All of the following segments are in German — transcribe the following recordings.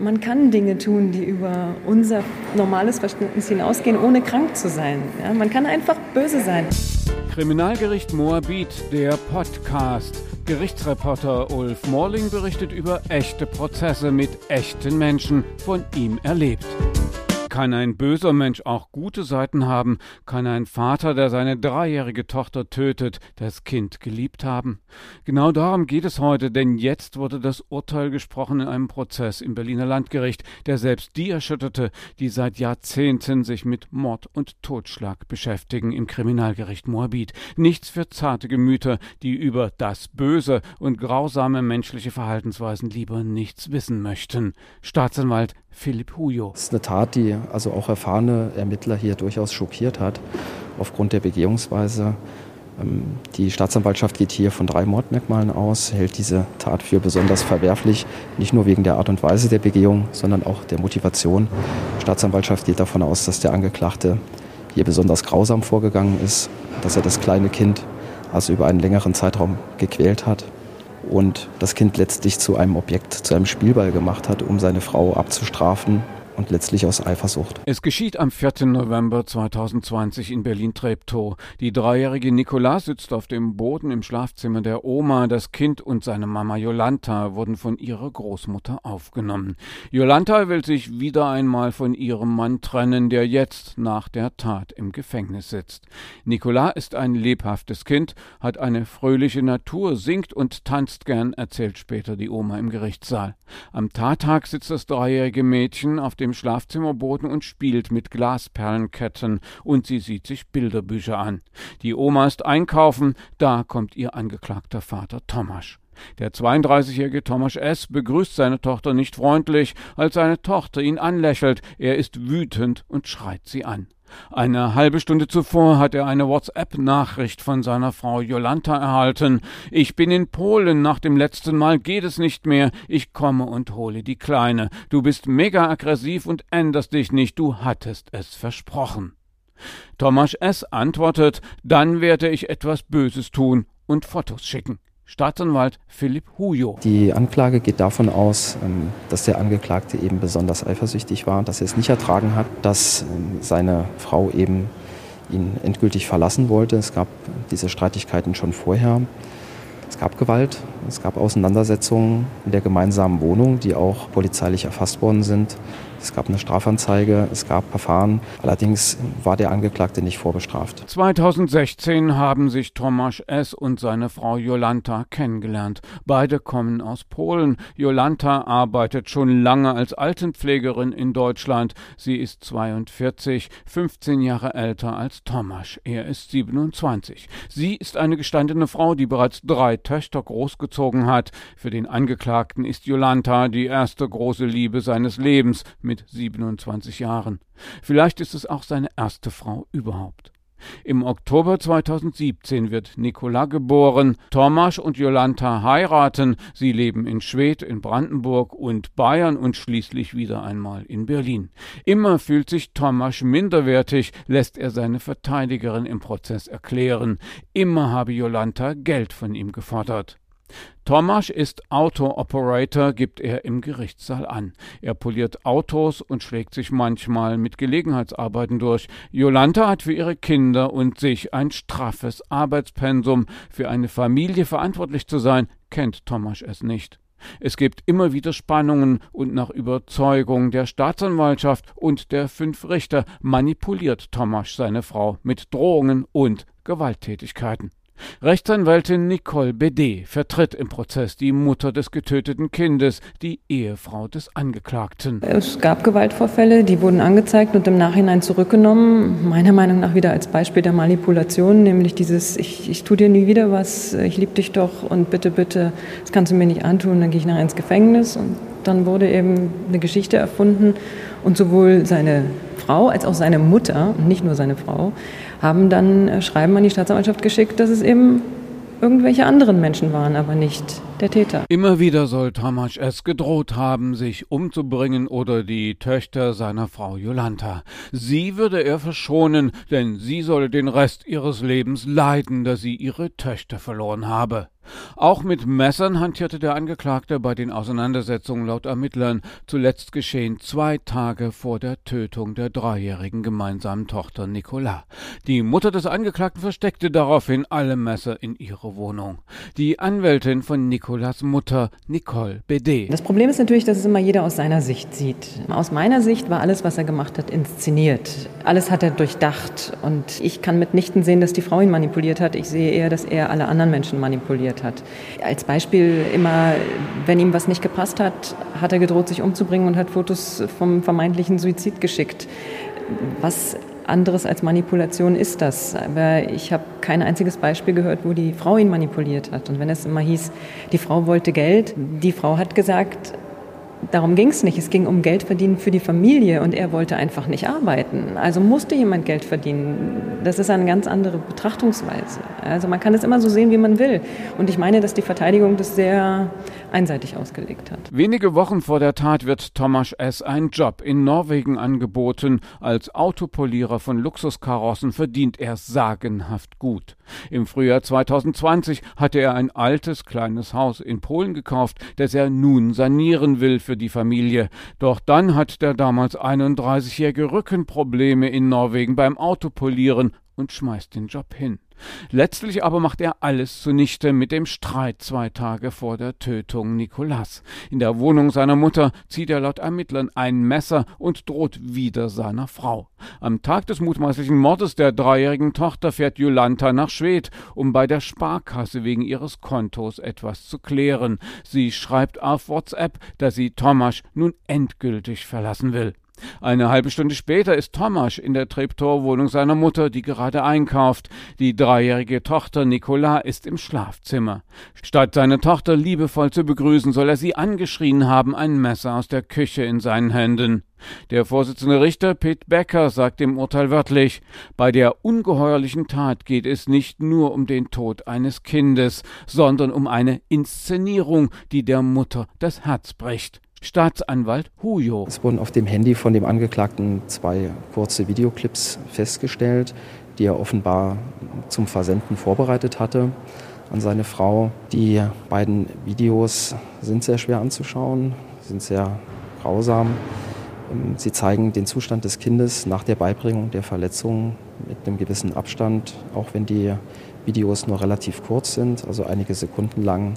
Man kann Dinge tun, die über unser normales Verständnis hinausgehen, ohne krank zu sein. Ja, man kann einfach böse sein. Kriminalgericht Moabit, der Podcast. Gerichtsreporter Ulf Morling berichtet über echte Prozesse mit echten Menschen, von ihm erlebt. Kann ein böser Mensch auch gute Seiten haben? Kann ein Vater, der seine dreijährige Tochter tötet, das Kind geliebt haben? Genau darum geht es heute, denn jetzt wurde das Urteil gesprochen in einem Prozess im Berliner Landgericht, der selbst die erschütterte, die seit Jahrzehnten sich mit Mord und Totschlag beschäftigen im Kriminalgericht Moabit. Nichts für zarte Gemüter, die über das Böse und grausame menschliche Verhaltensweisen lieber nichts wissen möchten. Staatsanwalt Philipp Hujo. Das ist eine Tat, die also auch erfahrene Ermittler hier durchaus schockiert hat, aufgrund der Begehungsweise. Ähm, die Staatsanwaltschaft geht hier von drei Mordmerkmalen aus, hält diese Tat für besonders verwerflich, nicht nur wegen der Art und Weise der Begehung, sondern auch der Motivation. Die Staatsanwaltschaft geht davon aus, dass der Angeklagte hier besonders grausam vorgegangen ist, dass er das kleine Kind also über einen längeren Zeitraum gequält hat und das Kind letztlich zu einem Objekt, zu einem Spielball gemacht hat, um seine Frau abzustrafen und letztlich aus Eifersucht. Es geschieht am 4. November 2020 in Berlin-Treptow. Die dreijährige Nicola sitzt auf dem Boden im Schlafzimmer der Oma. Das Kind und seine Mama Jolanta wurden von ihrer Großmutter aufgenommen. Jolanta will sich wieder einmal von ihrem Mann trennen, der jetzt nach der Tat im Gefängnis sitzt. Nicola ist ein lebhaftes Kind, hat eine fröhliche Natur, singt und tanzt gern, erzählt später die Oma im Gerichtssaal. Am Tattag sitzt das dreijährige Mädchen auf dem dem Schlafzimmerboden und spielt mit Glasperlenketten und sie sieht sich Bilderbücher an. Die Oma ist einkaufen, da kommt ihr angeklagter Vater Tomasch. Der 32-jährige Thomas S. begrüßt seine Tochter nicht freundlich, als seine Tochter ihn anlächelt. Er ist wütend und schreit sie an. Eine halbe Stunde zuvor hat er eine WhatsApp-Nachricht von seiner Frau Jolanta erhalten. Ich bin in Polen, nach dem letzten Mal geht es nicht mehr. Ich komme und hole die Kleine. Du bist mega aggressiv und änderst dich nicht, du hattest es versprochen. Thomas S. antwortet, dann werde ich etwas Böses tun und Fotos schicken. Staatsanwalt Philipp Hujo. Die Anklage geht davon aus, ähm, dass der Angeklagte eben besonders eifersüchtig war, dass er es nicht ertragen hat, dass ähm, seine Frau eben ihn endgültig verlassen wollte. Es gab diese Streitigkeiten schon vorher. Es gab Gewalt, es gab Auseinandersetzungen in der gemeinsamen Wohnung, die auch polizeilich erfasst worden sind. Es gab eine Strafanzeige, es gab Verfahren. Allerdings war der Angeklagte nicht vorbestraft. 2016 haben sich Tomasz S. und seine Frau Jolanta kennengelernt. Beide kommen aus Polen. Jolanta arbeitet schon lange als Altenpflegerin in Deutschland. Sie ist 42, 15 Jahre älter als Tomasz. Er ist 27. Sie ist eine gestandene Frau, die bereits drei Töchter großgezogen hat. Für den Angeklagten ist Jolanta die erste große Liebe seines Lebens mit 27 Jahren. Vielleicht ist es auch seine erste Frau überhaupt. Im Oktober 2017 wird Nicola geboren. Tomasz und Jolanta heiraten. Sie leben in Schwedt, in Brandenburg und Bayern und schließlich wieder einmal in Berlin. Immer fühlt sich Tomasz minderwertig, lässt er seine Verteidigerin im Prozess erklären. Immer habe Jolanta Geld von ihm gefordert. Tomasz ist Auto-Operator, gibt er im Gerichtssaal an. Er poliert Autos und schlägt sich manchmal mit Gelegenheitsarbeiten durch. Jolanta hat für ihre Kinder und sich ein straffes Arbeitspensum. Für eine Familie verantwortlich zu sein, kennt Tomasz es nicht. Es gibt immer wieder Spannungen und nach Überzeugung der Staatsanwaltschaft und der fünf Richter manipuliert Tomasz seine Frau mit Drohungen und Gewalttätigkeiten. Rechtsanwältin Nicole Bede vertritt im Prozess die Mutter des getöteten Kindes, die Ehefrau des Angeklagten. Es gab Gewaltvorfälle, die wurden angezeigt und im Nachhinein zurückgenommen. Meiner Meinung nach wieder als Beispiel der Manipulation, nämlich dieses, ich, ich tue dir nie wieder was, ich liebe dich doch und bitte, bitte, das kannst du mir nicht antun, dann gehe ich nachher ins Gefängnis. Und dann wurde eben eine Geschichte erfunden und sowohl seine Frau als auch seine Mutter, nicht nur seine Frau, haben dann äh, Schreiben an die Staatsanwaltschaft geschickt, dass es eben irgendwelche anderen Menschen waren, aber nicht der Täter. Immer wieder soll Thomas es gedroht haben, sich umzubringen oder die Töchter seiner Frau Jolanta. Sie würde er verschonen, denn sie solle den Rest ihres Lebens leiden, da sie ihre Töchter verloren habe. Auch mit Messern hantierte der Angeklagte bei den Auseinandersetzungen laut Ermittlern. Zuletzt geschehen zwei Tage vor der Tötung der dreijährigen gemeinsamen Tochter Nicolas. Die Mutter des Angeklagten versteckte daraufhin alle Messer in ihre Wohnung. Die Anwältin von Nicolas Mutter, Nicole BD. Das Problem ist natürlich, dass es immer jeder aus seiner Sicht sieht. Aus meiner Sicht war alles, was er gemacht hat, inszeniert. Alles hat er durchdacht. Und ich kann mitnichten sehen, dass die Frau ihn manipuliert hat. Ich sehe eher, dass er alle anderen Menschen manipuliert hat. Als Beispiel immer, wenn ihm was nicht gepasst hat, hat er gedroht, sich umzubringen und hat Fotos vom vermeintlichen Suizid geschickt. Was anderes als Manipulation ist das. Aber ich habe kein einziges Beispiel gehört, wo die Frau ihn manipuliert hat. Und wenn es immer hieß, die Frau wollte Geld, die Frau hat gesagt, darum ging es nicht. Es ging um Geld verdienen für die Familie und er wollte einfach nicht arbeiten. Also musste jemand Geld verdienen. Das ist eine ganz andere Betrachtungsweise. Also man kann es immer so sehen, wie man will. Und ich meine, dass die Verteidigung das sehr einseitig ausgelegt hat. Wenige Wochen vor der Tat wird Thomas S. ein Job in Norwegen angeboten. Als Autopolierer von Luxuskarossen verdient er sagenhaft gut. Im Frühjahr 2020 hatte er ein altes kleines Haus in Polen gekauft, das er nun sanieren will für die Familie. Doch dann hat der damals 31-jährige Rückenprobleme in Norwegen beim Autopolieren und schmeißt den Job hin. Letztlich aber macht er alles zunichte mit dem Streit zwei Tage vor der Tötung Nikolas. In der Wohnung seiner Mutter zieht er laut Ermittlern ein Messer und droht wieder seiner Frau. Am Tag des mutmaßlichen Mordes der dreijährigen Tochter fährt Jolanta nach Schwedt, um bei der Sparkasse wegen ihres Kontos etwas zu klären. Sie schreibt auf WhatsApp, dass sie Tomasz nun endgültig verlassen will. Eine halbe Stunde später ist Thomas in der Treptow-Wohnung seiner Mutter, die gerade einkauft. Die dreijährige Tochter Nicola ist im Schlafzimmer. Statt seine Tochter liebevoll zu begrüßen, soll er sie angeschrien haben, ein Messer aus der Küche in seinen Händen. Der Vorsitzende Richter Pete Becker sagt im Urteil wörtlich, bei der ungeheuerlichen Tat geht es nicht nur um den Tod eines Kindes, sondern um eine Inszenierung, die der Mutter das Herz bricht. Staatsanwalt Hujo. Es wurden auf dem Handy von dem Angeklagten zwei kurze Videoclips festgestellt, die er offenbar zum Versenden vorbereitet hatte an seine Frau. Die beiden Videos sind sehr schwer anzuschauen, sind sehr grausam. Sie zeigen den Zustand des Kindes nach der Beibringung der Verletzungen mit einem gewissen Abstand, auch wenn die Videos nur relativ kurz sind, also einige Sekunden lang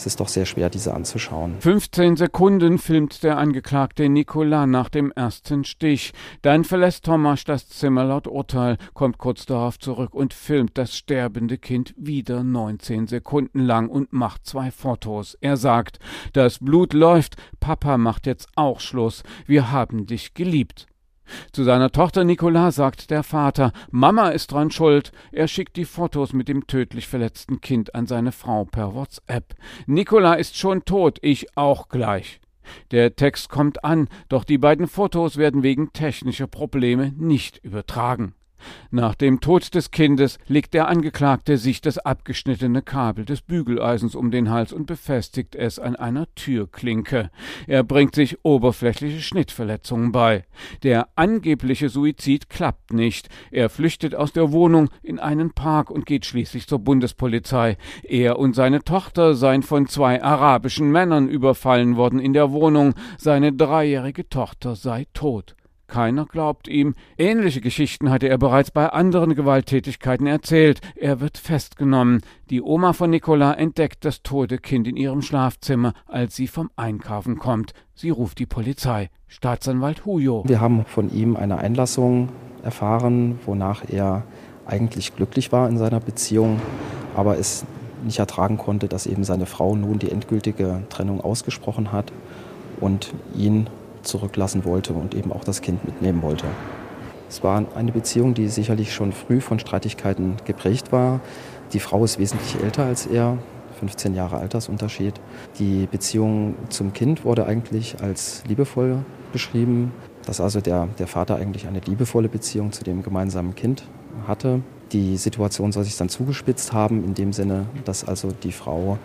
es ist doch sehr schwer, diese anzuschauen. 15 Sekunden filmt der Angeklagte Nicolas nach dem ersten Stich. Dann verlässt Thomas das Zimmer laut Urteil, kommt kurz darauf zurück und filmt das sterbende Kind wieder 19 Sekunden lang und macht zwei Fotos. Er sagt, das Blut läuft, Papa macht jetzt auch Schluss, wir haben dich geliebt. Zu seiner Tochter Nicola sagt der Vater, Mama ist dran schuld. Er schickt die Fotos mit dem tödlich verletzten Kind an seine Frau per WhatsApp. Nicola ist schon tot, ich auch gleich. Der Text kommt an, doch die beiden Fotos werden wegen technischer Probleme nicht übertragen. Nach dem Tod des Kindes legt der Angeklagte sich das abgeschnittene Kabel des Bügeleisens um den Hals und befestigt es an einer Türklinke. Er bringt sich oberflächliche Schnittverletzungen bei. Der angebliche Suizid klappt nicht. Er flüchtet aus der Wohnung in einen Park und geht schließlich zur Bundespolizei. Er und seine Tochter seien von zwei arabischen Männern überfallen worden in der Wohnung. Seine dreijährige Tochter sei tot. Keiner glaubt ihm. Ähnliche Geschichten hatte er bereits bei anderen Gewalttätigkeiten erzählt. Er wird festgenommen. Die Oma von Nicola entdeckt das tote Kind in ihrem Schlafzimmer, als sie vom Einkaufen kommt. Sie ruft die Polizei. Staatsanwalt Huyo. Wir haben von ihm eine Einlassung erfahren, wonach er eigentlich glücklich war in seiner Beziehung, aber es nicht ertragen konnte, dass eben seine Frau nun die endgültige Trennung ausgesprochen hat und ihn zurücklassen wollte und eben auch das Kind mitnehmen wollte. Es war eine Beziehung, die sicherlich schon früh von Streitigkeiten geprägt war. Die Frau ist wesentlich älter als er, 15 Jahre Altersunterschied. Die Beziehung zum Kind wurde eigentlich als liebevoll beschrieben, dass also der, der Vater eigentlich eine liebevolle Beziehung zu dem gemeinsamen Kind hatte. Die Situation soll sich dann zugespitzt haben, in dem Sinne, dass also die Frau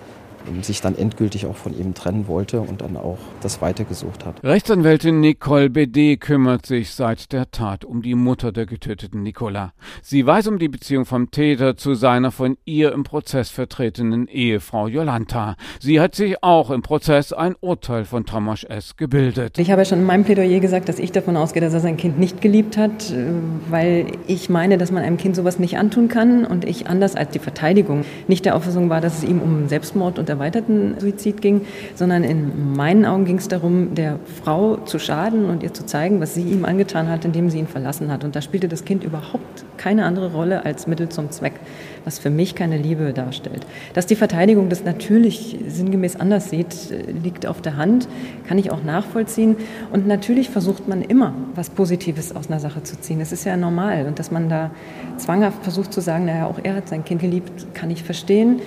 sich dann endgültig auch von ihm trennen wollte und dann auch das weitergesucht hat. Rechtsanwältin Nicole BD kümmert sich seit der Tat um die Mutter der getöteten Nicola. Sie weiß um die Beziehung vom Täter zu seiner von ihr im Prozess vertretenen Ehefrau Jolanta. Sie hat sich auch im Prozess ein Urteil von Thomas S. gebildet. Ich habe ja schon in meinem Plädoyer gesagt, dass ich davon ausgehe, dass er sein Kind nicht geliebt hat, äh, weil ich meine, dass man einem Kind sowas nicht antun kann und ich anders als die Verteidigung nicht der Auffassung war, dass es ihm um Selbstmord und erweiterten Suizid ging, sondern in meinen Augen ging es darum, der Frau zu schaden und ihr zu zeigen, was sie ihm angetan hat, indem sie ihn verlassen hat. Und da spielte das Kind überhaupt keine andere Rolle als Mittel zum Zweck, was für mich keine Liebe darstellt. Dass die Verteidigung das natürlich sinngemäß anders sieht, liegt auf der Hand, kann ich auch nachvollziehen. Und natürlich versucht man immer, was Positives aus einer Sache zu ziehen. Das ist ja normal. Und dass man da zwanghaft versucht zu sagen, naja, auch er hat sein Kind geliebt, kann ich verstehen.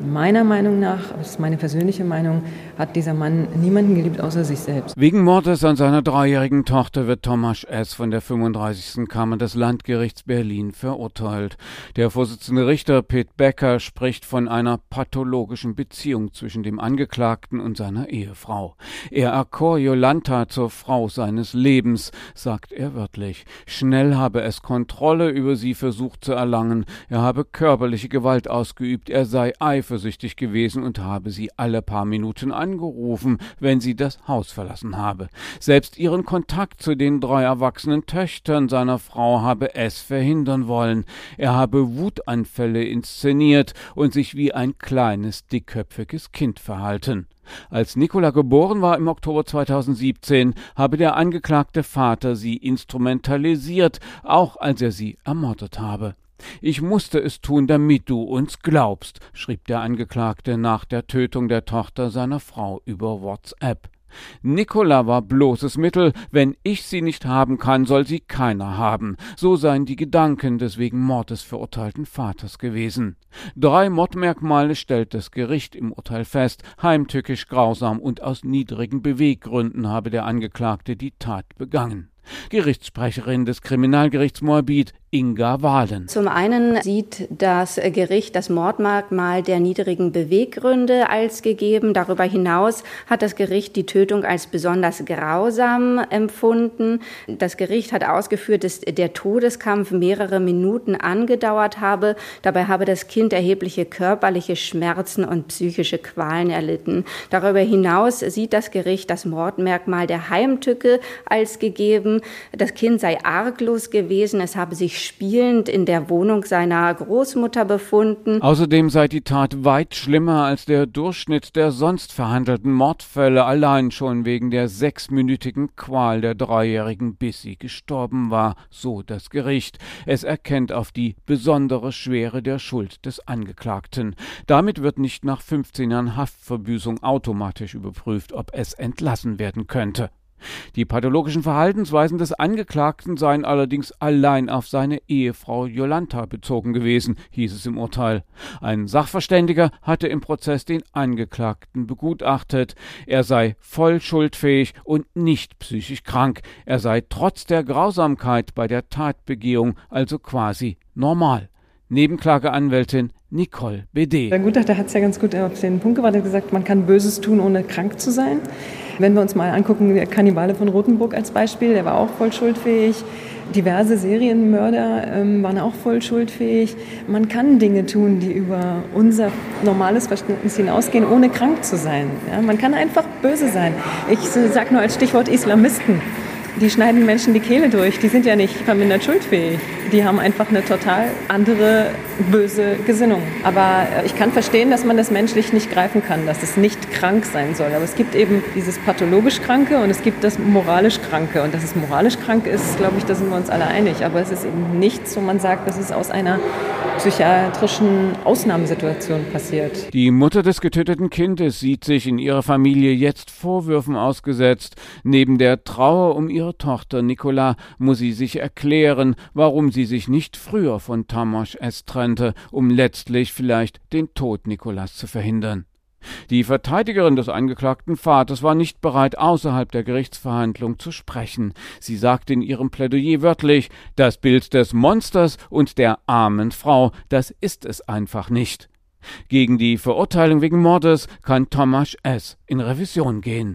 Meiner Meinung nach, das ist meine persönliche Meinung, hat dieser Mann niemanden geliebt außer sich selbst. Wegen Mordes an seiner dreijährigen Tochter wird Thomas S. von der 35. Kammer des Landgerichts Berlin verurteilt. Der Vorsitzende Richter Pitt Becker spricht von einer pathologischen Beziehung zwischen dem Angeklagten und seiner Ehefrau. Er erkor Jolanta zur Frau seines Lebens, sagt er wörtlich. Schnell habe es Kontrolle über sie versucht zu erlangen. Er habe körperliche Gewalt ausgeübt. Er sei eifersüchtig gewesen und habe sie alle paar Minuten angerufen, wenn sie das Haus verlassen habe. Selbst ihren Kontakt zu den drei erwachsenen Töchtern seiner Frau habe es verhindern wollen. Er habe Wutanfälle inszeniert und sich wie ein kleines, dickköpfiges Kind verhalten. Als Nicola geboren war im Oktober 2017, habe der angeklagte Vater sie instrumentalisiert, auch als er sie ermordet habe. Ich musste es tun, damit du uns glaubst, schrieb der Angeklagte nach der Tötung der Tochter seiner Frau über WhatsApp. Nicola war bloßes Mittel, wenn ich sie nicht haben kann, soll sie keiner haben. So seien die Gedanken des wegen Mordes verurteilten Vaters gewesen. Drei Mordmerkmale stellt das Gericht im Urteil fest, heimtückisch grausam und aus niedrigen Beweggründen habe der Angeklagte die Tat begangen. Gerichtssprecherin des Kriminalgerichts Moabit, Inga Wahlen. Zum einen sieht das Gericht das Mordmerkmal der niedrigen Beweggründe als gegeben. Darüber hinaus hat das Gericht die Tötung als besonders grausam empfunden. Das Gericht hat ausgeführt, dass der Todeskampf mehrere Minuten angedauert habe. Dabei habe das Kind erhebliche körperliche Schmerzen und psychische Qualen erlitten. Darüber hinaus sieht das Gericht das Mordmerkmal der Heimtücke als gegeben. Das Kind sei arglos gewesen. Es habe sich spielend in der Wohnung seiner Großmutter befunden. Außerdem sei die Tat weit schlimmer als der Durchschnitt der sonst verhandelten Mordfälle, allein schon wegen der sechsminütigen Qual der Dreijährigen, bis sie gestorben war, so das Gericht. Es erkennt auf die besondere Schwere der Schuld des Angeklagten. Damit wird nicht nach 15 Jahren Haftverbüßung automatisch überprüft, ob es entlassen werden könnte. Die pathologischen Verhaltensweisen des Angeklagten seien allerdings allein auf seine Ehefrau Jolanta bezogen gewesen, hieß es im Urteil. Ein Sachverständiger hatte im Prozess den Angeklagten begutachtet. Er sei voll schuldfähig und nicht psychisch krank. Er sei trotz der Grausamkeit bei der Tatbegehung also quasi normal. Nebenklageanwältin Nicole BD. Der Gutachter hat es ja ganz gut auf den Punkt hat gesagt, man kann Böses tun, ohne krank zu sein. Wenn wir uns mal angucken, der Kannibale von Rothenburg als Beispiel, der war auch voll schuldfähig. Diverse Serienmörder ähm, waren auch voll schuldfähig. Man kann Dinge tun, die über unser normales Verständnis hinausgehen, ohne krank zu sein. Ja, man kann einfach böse sein. Ich sage nur als Stichwort Islamisten die schneiden Menschen die Kehle durch. Die sind ja nicht vermindert schuldfähig. Die haben einfach eine total andere böse Gesinnung. Aber äh, ich kann verstehen, dass man das menschlich nicht greifen kann, dass es nicht krank sein soll. Aber es gibt eben dieses pathologisch Kranke und es gibt das moralisch Kranke. Und dass es moralisch krank ist, glaube ich, da sind wir uns alle einig. Aber es ist eben nichts, wo man sagt, das ist aus einer psychiatrischen Ausnahmesituation passiert. Die Mutter des getöteten Kindes sieht sich in ihrer Familie jetzt Vorwürfen ausgesetzt. Neben der Trauer um ihre Tochter Nicola muss sie sich erklären, warum sie sich nicht früher von Tamas S. trennte, um letztlich vielleicht den Tod Nicolas zu verhindern. Die Verteidigerin des angeklagten Vaters war nicht bereit, außerhalb der Gerichtsverhandlung zu sprechen. Sie sagte in ihrem Plädoyer wörtlich, das Bild des Monsters und der armen Frau, das ist es einfach nicht. Gegen die Verurteilung wegen Mordes kann Thomas S. in Revision gehen.